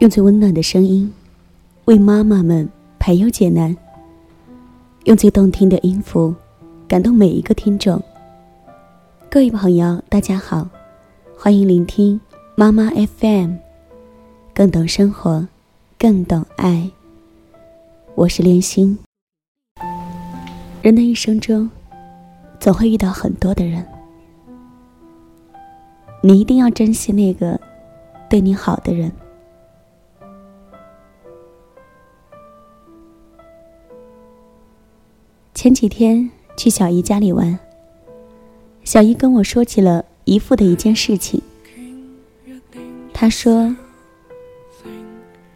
用最温暖的声音，为妈妈们排忧解难；用最动听的音符，感动每一个听众。各位朋友，大家好，欢迎聆听妈妈 FM，更懂生活，更懂爱。我是莲心。人的一生中，总会遇到很多的人，你一定要珍惜那个对你好的人。前几天去小姨家里玩，小姨跟我说起了姨父的一件事情。她说，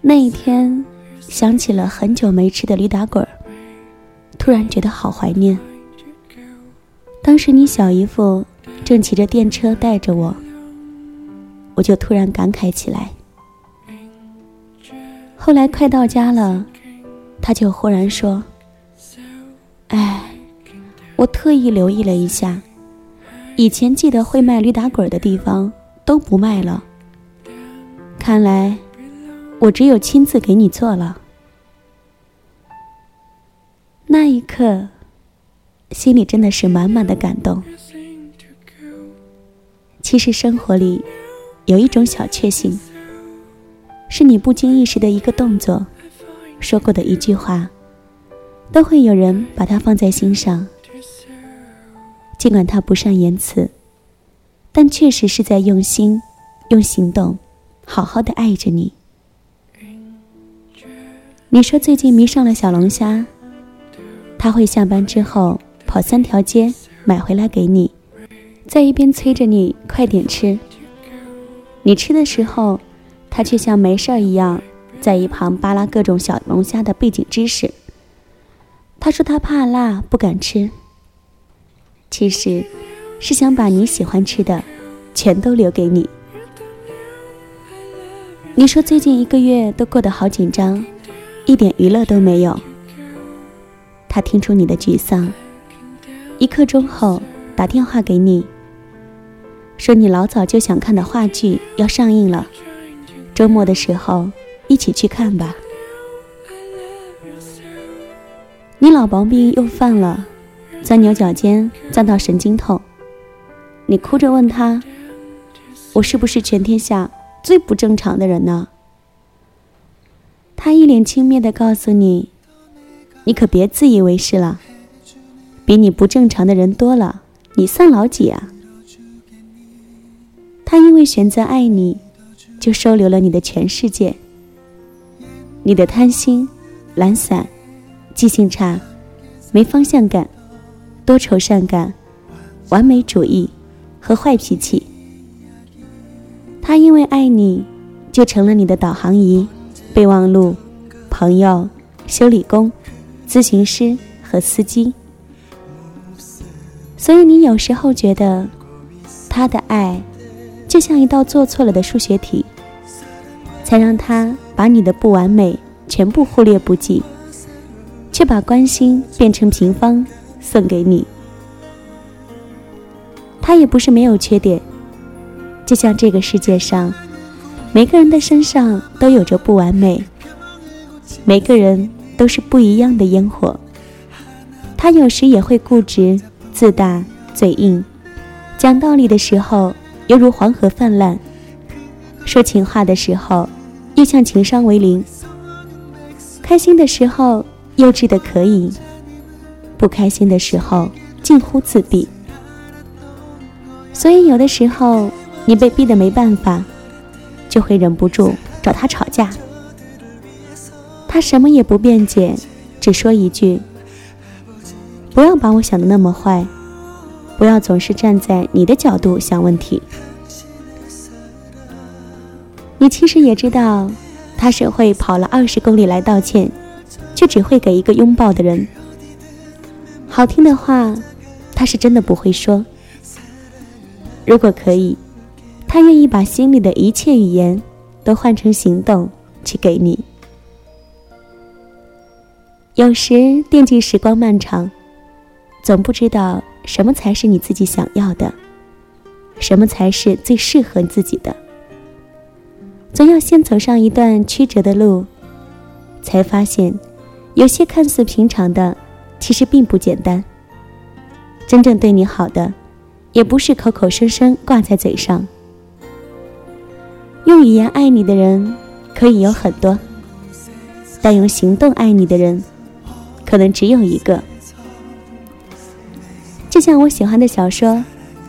那一天想起了很久没吃的驴打滚，突然觉得好怀念。当时你小姨夫正骑着电车带着我，我就突然感慨起来。后来快到家了，他就忽然说。哎，我特意留意了一下，以前记得会卖驴打滚的地方都不卖了。看来我只有亲自给你做了。那一刻，心里真的是满满的感动。其实生活里有一种小确幸，是你不经意时的一个动作，说过的一句话。都会有人把它放在心上，尽管他不善言辞，但确实是在用心、用行动，好好的爱着你。你说最近迷上了小龙虾，他会下班之后跑三条街买回来给你，在一边催着你快点吃。你吃的时候，他却像没事儿一样，在一旁扒拉各种小龙虾的背景知识。他说他怕辣，不敢吃。其实，是想把你喜欢吃的，全都留给你。你说最近一个月都过得好紧张，一点娱乐都没有。他听出你的沮丧，一刻钟后打电话给你，说你老早就想看的话剧要上映了，周末的时候一起去看吧。你老毛病又犯了，钻牛角尖，钻到神经痛。你哭着问他：“我是不是全天下最不正常的人呢？”他一脸轻蔑的告诉你：“你可别自以为是了，比你不正常的人多了，你算老几啊？”他因为选择爱你，就收留了你的全世界。你的贪心、懒散。记性差，没方向感，多愁善感，完美主义和坏脾气。他因为爱你，就成了你的导航仪、备忘录、朋友、修理工、咨询师和司机。所以你有时候觉得，他的爱就像一道做错了的数学题，才让他把你的不完美全部忽略不计。却把关心变成平方送给你。他也不是没有缺点，就像这个世界上，每个人的身上都有着不完美，每个人都是不一样的烟火。他有时也会固执、自大、嘴硬，讲道理的时候犹如黄河泛滥，说情话的时候又像情商为零。开心的时候。幼稚的可以，不开心的时候近乎自闭。所以有的时候你被逼得没办法，就会忍不住找他吵架。他什么也不辩解，只说一句：“不要把我想的那么坏，不要总是站在你的角度想问题。”你其实也知道，他是会跑了二十公里来道歉。却只会给一个拥抱的人。好听的话，他是真的不会说。如果可以，他愿意把心里的一切语言都换成行动去给你。有时惦记时光漫长，总不知道什么才是你自己想要的，什么才是最适合自己的。总要先走上一段曲折的路，才发现，有些看似平常的，其实并不简单。真正对你好的，也不是口口声声挂在嘴上。用语言爱你的人可以有很多，但用行动爱你的人，可能只有一个。就像我喜欢的小说《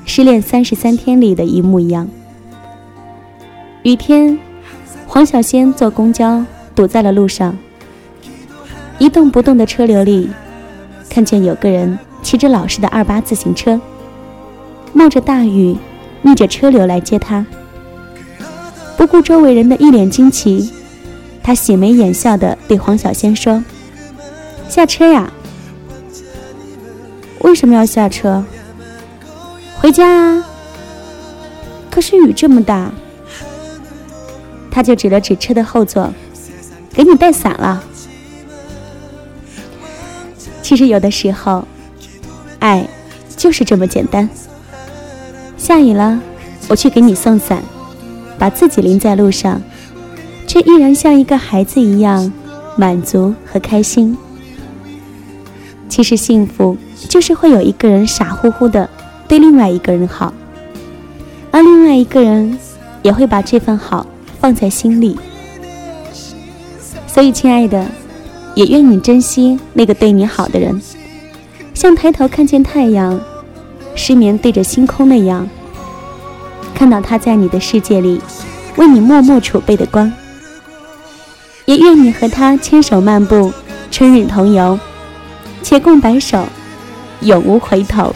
失恋三十三天》里的一幕一样，雨天，黄小仙坐公交堵在了路上，一动不动的车流里，看见有个人。骑着老式的二八自行车，冒着大雨，逆着车流来接他。不顾周围人的一脸惊奇，他喜眉眼笑的对黄小仙说：“下车呀。”“为什么要下车？”“回家啊。”“可是雨这么大。”他就指了指车的后座：“给你带伞了。”其实有的时候。爱，就是这么简单。下雨了，我去给你送伞，把自己淋在路上，却依然像一个孩子一样满足和开心。其实幸福就是会有一个人傻乎乎的对另外一个人好，而另外一个人也会把这份好放在心里。所以，亲爱的，也愿你珍惜那个对你好的人。像抬头看见太阳，失眠对着星空那样，看到他在你的世界里为你默默储备的光。也愿你和他牵手漫步，春日同游，且共白首，永无回头。